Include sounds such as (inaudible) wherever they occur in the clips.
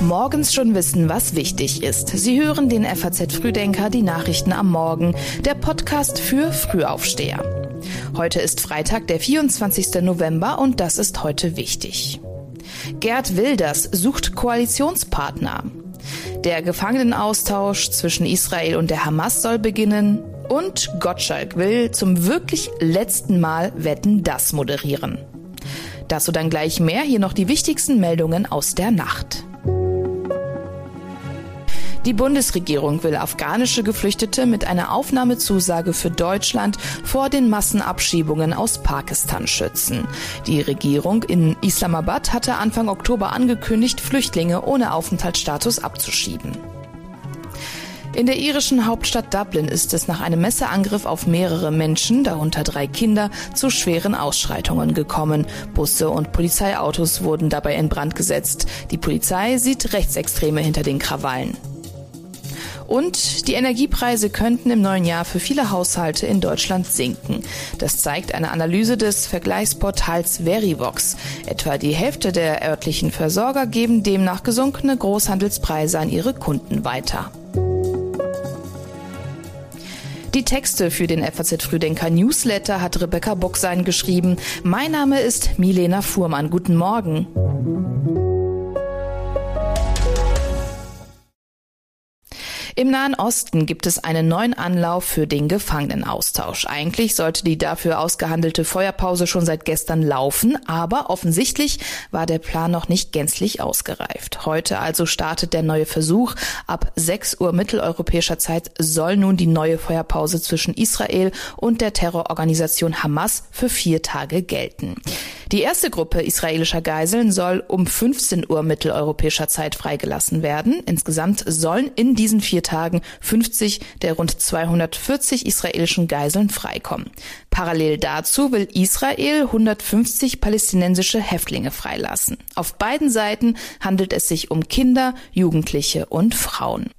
Morgens schon wissen, was wichtig ist. Sie hören den FAZ Frühdenker, die Nachrichten am Morgen, der Podcast für Frühaufsteher. Heute ist Freitag, der 24. November und das ist heute wichtig. Gerd Wilders sucht Koalitionspartner. Der Gefangenenaustausch zwischen Israel und der Hamas soll beginnen und Gottschalk will zum wirklich letzten Mal Wetten das moderieren. Dazu dann gleich mehr, hier noch die wichtigsten Meldungen aus der Nacht. Die Bundesregierung will afghanische Geflüchtete mit einer Aufnahmezusage für Deutschland vor den Massenabschiebungen aus Pakistan schützen. Die Regierung in Islamabad hatte Anfang Oktober angekündigt, Flüchtlinge ohne Aufenthaltsstatus abzuschieben. In der irischen Hauptstadt Dublin ist es nach einem Messerangriff auf mehrere Menschen, darunter drei Kinder, zu schweren Ausschreitungen gekommen. Busse und Polizeiautos wurden dabei in Brand gesetzt. Die Polizei sieht Rechtsextreme hinter den Krawallen. Und die Energiepreise könnten im neuen Jahr für viele Haushalte in Deutschland sinken. Das zeigt eine Analyse des Vergleichsportals Verivox. Etwa die Hälfte der örtlichen Versorger geben demnach gesunkene Großhandelspreise an ihre Kunden weiter. Die Texte für den FAZ Frühdenker Newsletter hat Rebecca Bocksein geschrieben. Mein Name ist Milena Fuhrmann. Guten Morgen. Im Nahen Osten gibt es einen neuen Anlauf für den Gefangenenaustausch. Eigentlich sollte die dafür ausgehandelte Feuerpause schon seit gestern laufen, aber offensichtlich war der Plan noch nicht gänzlich ausgereift. Heute also startet der neue Versuch. Ab 6 Uhr mitteleuropäischer Zeit soll nun die neue Feuerpause zwischen Israel und der Terrororganisation Hamas für vier Tage gelten. Die erste Gruppe israelischer Geiseln soll um 15 Uhr mitteleuropäischer Zeit freigelassen werden. Insgesamt sollen in diesen vier Tagen 50 der rund 240 israelischen Geiseln freikommen. Parallel dazu will Israel 150 palästinensische Häftlinge freilassen. Auf beiden Seiten handelt es sich um Kinder, Jugendliche und Frauen.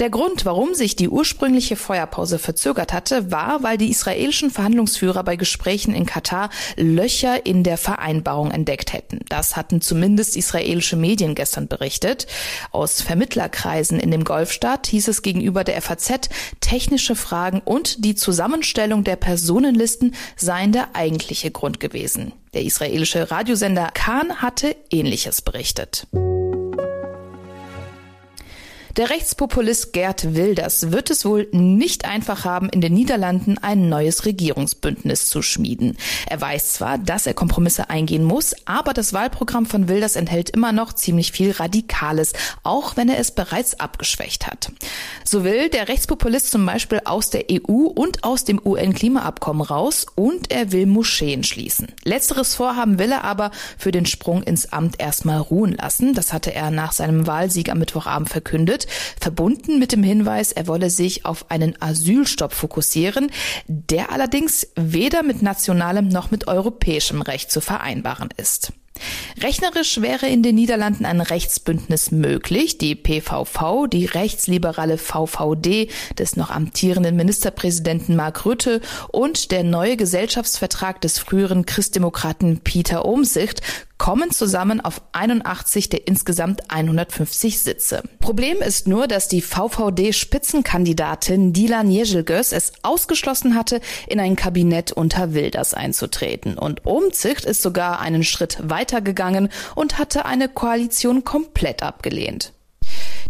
Der Grund, warum sich die ursprüngliche Feuerpause verzögert hatte, war, weil die israelischen Verhandlungsführer bei Gesprächen in Katar Löcher in der Vereinbarung entdeckt hätten. Das hatten zumindest israelische Medien gestern berichtet. Aus Vermittlerkreisen in dem Golfstaat hieß es gegenüber der FAZ, technische Fragen und die Zusammenstellung der Personenliste Terroristen seien der eigentliche Grund gewesen. Der israelische Radiosender Khan hatte Ähnliches berichtet. Der Rechtspopulist Gerd Wilders wird es wohl nicht einfach haben, in den Niederlanden ein neues Regierungsbündnis zu schmieden. Er weiß zwar, dass er Kompromisse eingehen muss, aber das Wahlprogramm von Wilders enthält immer noch ziemlich viel Radikales, auch wenn er es bereits abgeschwächt hat. So will der Rechtspopulist zum Beispiel aus der EU und aus dem UN-Klimaabkommen raus und er will Moscheen schließen. Letzteres Vorhaben will er aber für den Sprung ins Amt erstmal ruhen lassen. Das hatte er nach seinem Wahlsieg am Mittwochabend verkündet verbunden mit dem Hinweis, er wolle sich auf einen Asylstopp fokussieren, der allerdings weder mit nationalem noch mit europäischem Recht zu vereinbaren ist. Rechnerisch wäre in den Niederlanden ein Rechtsbündnis möglich. Die PVV, die rechtsliberale VVD des noch amtierenden Ministerpräsidenten Mark Rutte und der neue Gesellschaftsvertrag des früheren Christdemokraten Peter Omsicht kommen zusammen auf 81 der insgesamt 150 Sitze. Problem ist nur, dass die VVD-Spitzenkandidatin Dilan Ježelgös es ausgeschlossen hatte, in ein Kabinett unter Wilders einzutreten. Und Omzicht ist sogar einen Schritt weitergegangen und hatte eine Koalition komplett abgelehnt.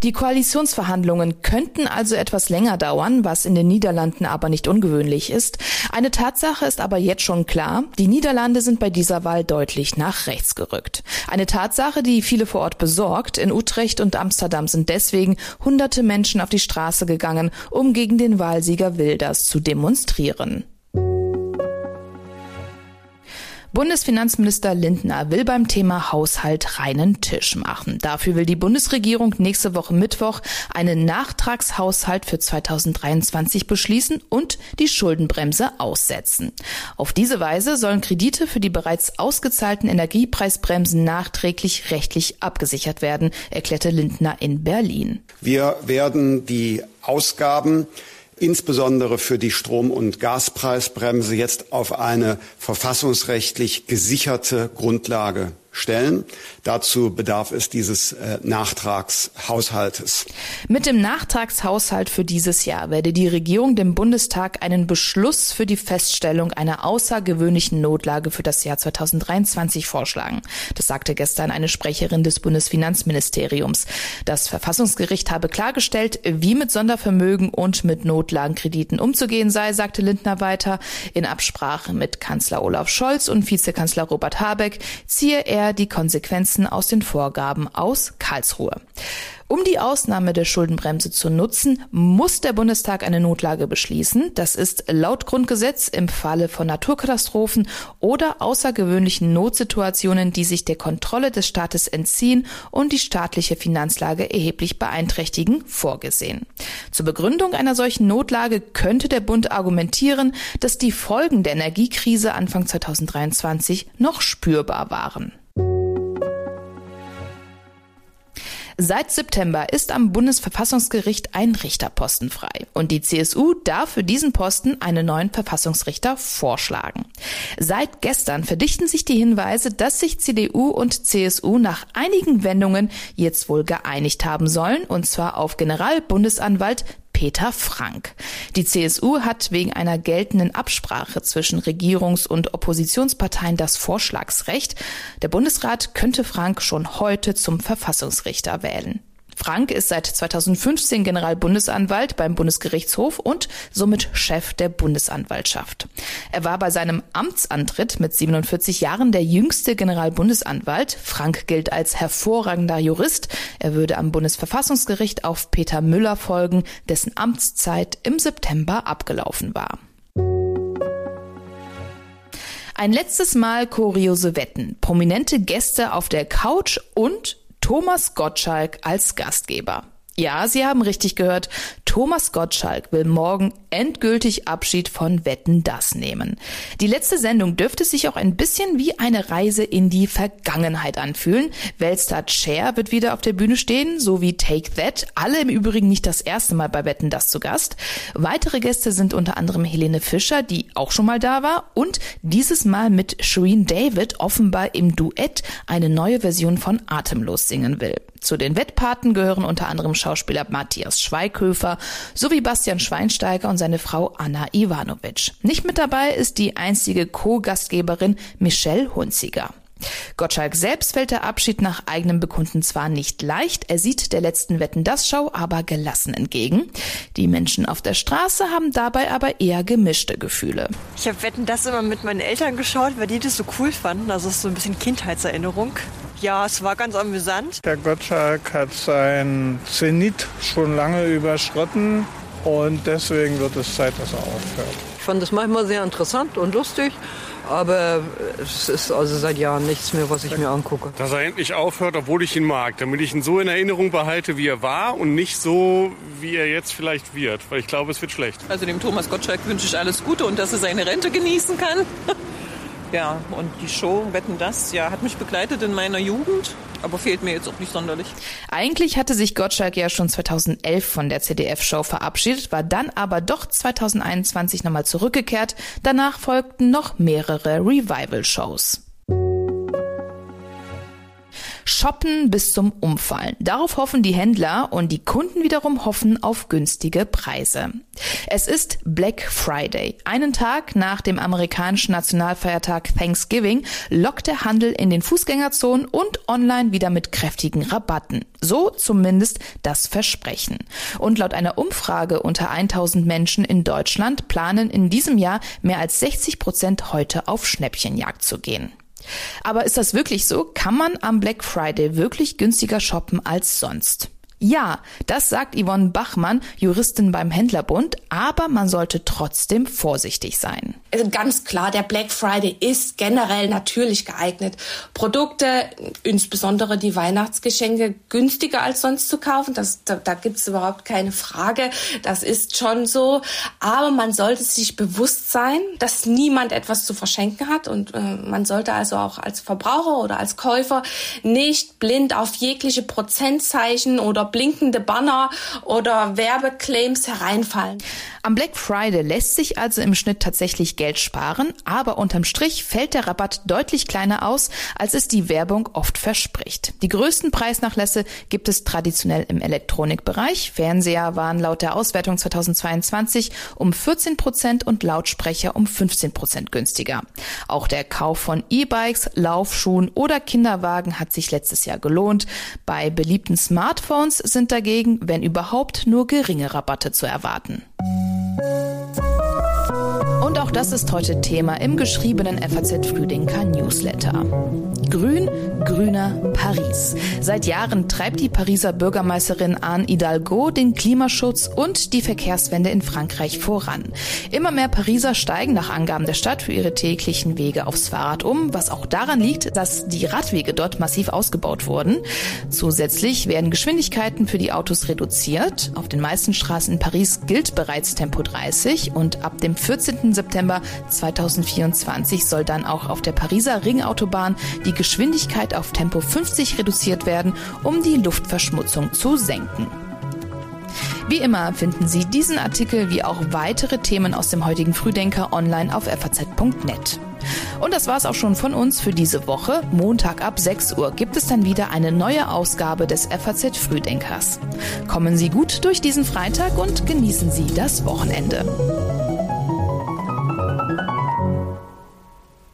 Die Koalitionsverhandlungen könnten also etwas länger dauern, was in den Niederlanden aber nicht ungewöhnlich ist. Eine Tatsache ist aber jetzt schon klar, die Niederlande sind bei dieser Wahl deutlich nach rechts gerückt. Eine Tatsache, die viele vor Ort besorgt. In Utrecht und Amsterdam sind deswegen hunderte Menschen auf die Straße gegangen, um gegen den Wahlsieger Wilders zu demonstrieren. Bundesfinanzminister Lindner will beim Thema Haushalt reinen Tisch machen. Dafür will die Bundesregierung nächste Woche Mittwoch einen Nachtragshaushalt für 2023 beschließen und die Schuldenbremse aussetzen. Auf diese Weise sollen Kredite für die bereits ausgezahlten Energiepreisbremsen nachträglich rechtlich abgesichert werden, erklärte Lindner in Berlin. Wir werden die Ausgaben insbesondere für die Strom- und Gaspreisbremse jetzt auf eine verfassungsrechtlich gesicherte Grundlage stellen. Dazu bedarf es dieses äh, Nachtragshaushaltes. Mit dem Nachtragshaushalt für dieses Jahr werde die Regierung dem Bundestag einen Beschluss für die Feststellung einer außergewöhnlichen Notlage für das Jahr 2023 vorschlagen. Das sagte gestern eine Sprecherin des Bundesfinanzministeriums. Das Verfassungsgericht habe klargestellt, wie mit Sondervermögen und mit Notlagenkrediten umzugehen sei, sagte Lindner weiter. In Absprache mit Kanzler Olaf Scholz und Vizekanzler Robert Habeck ziehe er er die Konsequenzen aus den Vorgaben aus Karlsruhe. Um die Ausnahme der Schuldenbremse zu nutzen, muss der Bundestag eine Notlage beschließen. Das ist laut Grundgesetz im Falle von Naturkatastrophen oder außergewöhnlichen Notsituationen, die sich der Kontrolle des Staates entziehen und die staatliche Finanzlage erheblich beeinträchtigen, vorgesehen. Zur Begründung einer solchen Notlage könnte der Bund argumentieren, dass die Folgen der Energiekrise Anfang 2023 noch spürbar waren. Seit September ist am Bundesverfassungsgericht ein Richterposten frei und die CSU darf für diesen Posten einen neuen Verfassungsrichter vorschlagen. Seit gestern verdichten sich die Hinweise, dass sich CDU und CSU nach einigen Wendungen jetzt wohl geeinigt haben sollen, und zwar auf Generalbundesanwalt Peter Frank. Die CSU hat wegen einer geltenden Absprache zwischen Regierungs- und Oppositionsparteien das Vorschlagsrecht. Der Bundesrat könnte Frank schon heute zum Verfassungsrichter wählen. Frank ist seit 2015 Generalbundesanwalt beim Bundesgerichtshof und somit Chef der Bundesanwaltschaft. Er war bei seinem Amtsantritt mit 47 Jahren der jüngste Generalbundesanwalt. Frank gilt als hervorragender Jurist. Er würde am Bundesverfassungsgericht auf Peter Müller folgen, dessen Amtszeit im September abgelaufen war. Ein letztes Mal kuriose Wetten, prominente Gäste auf der Couch und Thomas Gottschalk als Gastgeber. Ja, Sie haben richtig gehört. Thomas Gottschalk will morgen endgültig Abschied von Wetten das nehmen. Die letzte Sendung dürfte sich auch ein bisschen wie eine Reise in die Vergangenheit anfühlen. Weltstar Cher wird wieder auf der Bühne stehen, so wie Take That. Alle im Übrigen nicht das erste Mal bei Wetten das zu Gast. Weitere Gäste sind unter anderem Helene Fischer, die auch schon mal da war und dieses Mal mit Shereen David offenbar im Duett eine neue Version von Atemlos singen will. Zu den Wettpaten gehören unter anderem Schauspieler Matthias Schweighöfer sowie Bastian Schweinsteiger und seine Frau Anna Ivanovic. Nicht mit dabei ist die einzige Co-Gastgeberin Michelle Hunziger. Gottschalk selbst fällt der Abschied nach eigenem Bekunden zwar nicht leicht, er sieht der letzten Wetten das Show aber gelassen entgegen. Die Menschen auf der Straße haben dabei aber eher gemischte Gefühle. Ich habe Wetten das immer mit meinen Eltern geschaut, weil die das so cool fanden. Also es ist so ein bisschen Kindheitserinnerung. Ja, es war ganz amüsant. Der Gottschalk hat sein Zenit schon lange überschritten und deswegen wird es Zeit, dass er aufhört. Ich fand es manchmal sehr interessant und lustig, aber es ist also seit Jahren nichts mehr, was ich mir angucke. Dass er endlich aufhört, obwohl ich ihn mag, damit ich ihn so in Erinnerung behalte, wie er war und nicht so, wie er jetzt vielleicht wird, weil ich glaube, es wird schlecht. Also dem Thomas Gottschalk wünsche ich alles Gute und dass er seine Rente genießen kann. (laughs) Ja, und die Show Wetten das, ja, hat mich begleitet in meiner Jugend, aber fehlt mir jetzt auch nicht sonderlich. Eigentlich hatte sich Gottschalk ja schon 2011 von der CDF-Show verabschiedet, war dann aber doch 2021 nochmal zurückgekehrt. Danach folgten noch mehrere Revival-Shows. Shoppen bis zum Umfallen. Darauf hoffen die Händler und die Kunden wiederum hoffen auf günstige Preise. Es ist Black Friday. Einen Tag nach dem amerikanischen Nationalfeiertag Thanksgiving lockt der Handel in den Fußgängerzonen und online wieder mit kräftigen Rabatten. So zumindest das Versprechen. Und laut einer Umfrage unter 1000 Menschen in Deutschland planen in diesem Jahr mehr als 60 Prozent heute auf Schnäppchenjagd zu gehen. Aber ist das wirklich so? Kann man am Black Friday wirklich günstiger shoppen als sonst? Ja, das sagt Yvonne Bachmann, Juristin beim Händlerbund, aber man sollte trotzdem vorsichtig sein. Also ganz klar, der Black Friday ist generell natürlich geeignet, Produkte, insbesondere die Weihnachtsgeschenke, günstiger als sonst zu kaufen. Das, da da gibt es überhaupt keine Frage. Das ist schon so. Aber man sollte sich bewusst sein, dass niemand etwas zu verschenken hat. Und äh, man sollte also auch als Verbraucher oder als Käufer nicht blind auf jegliche Prozentzeichen oder blinkende Banner oder Werbeclaims hereinfallen. Am Black Friday lässt sich also im Schnitt tatsächlich Geld sparen, aber unterm Strich fällt der Rabatt deutlich kleiner aus, als es die Werbung oft verspricht. Die größten Preisnachlässe gibt es traditionell im Elektronikbereich. Fernseher waren laut der Auswertung 2022 um 14 Prozent und Lautsprecher um 15 Prozent günstiger. Auch der Kauf von E-Bikes, Laufschuhen oder Kinderwagen hat sich letztes Jahr gelohnt. Bei beliebten Smartphones sind dagegen, wenn überhaupt, nur geringe Rabatte zu erwarten. Auch das ist heute Thema im geschriebenen FAZ Frühdenker Newsletter. Grün, grüner Paris. Seit Jahren treibt die Pariser Bürgermeisterin Anne Hidalgo den Klimaschutz und die Verkehrswende in Frankreich voran. Immer mehr Pariser steigen nach Angaben der Stadt für ihre täglichen Wege aufs Fahrrad um, was auch daran liegt, dass die Radwege dort massiv ausgebaut wurden. Zusätzlich werden Geschwindigkeiten für die Autos reduziert. Auf den meisten Straßen in Paris gilt bereits Tempo 30 und ab dem 14. September 2024 soll dann auch auf der Pariser Ringautobahn die Geschwindigkeit auf Tempo 50 reduziert werden, um die Luftverschmutzung zu senken. Wie immer finden Sie diesen Artikel wie auch weitere Themen aus dem heutigen Frühdenker online auf faz.net. Und das war's auch schon von uns für diese Woche. Montag ab 6 Uhr gibt es dann wieder eine neue Ausgabe des FAZ Frühdenkers. Kommen Sie gut durch diesen Freitag und genießen Sie das Wochenende.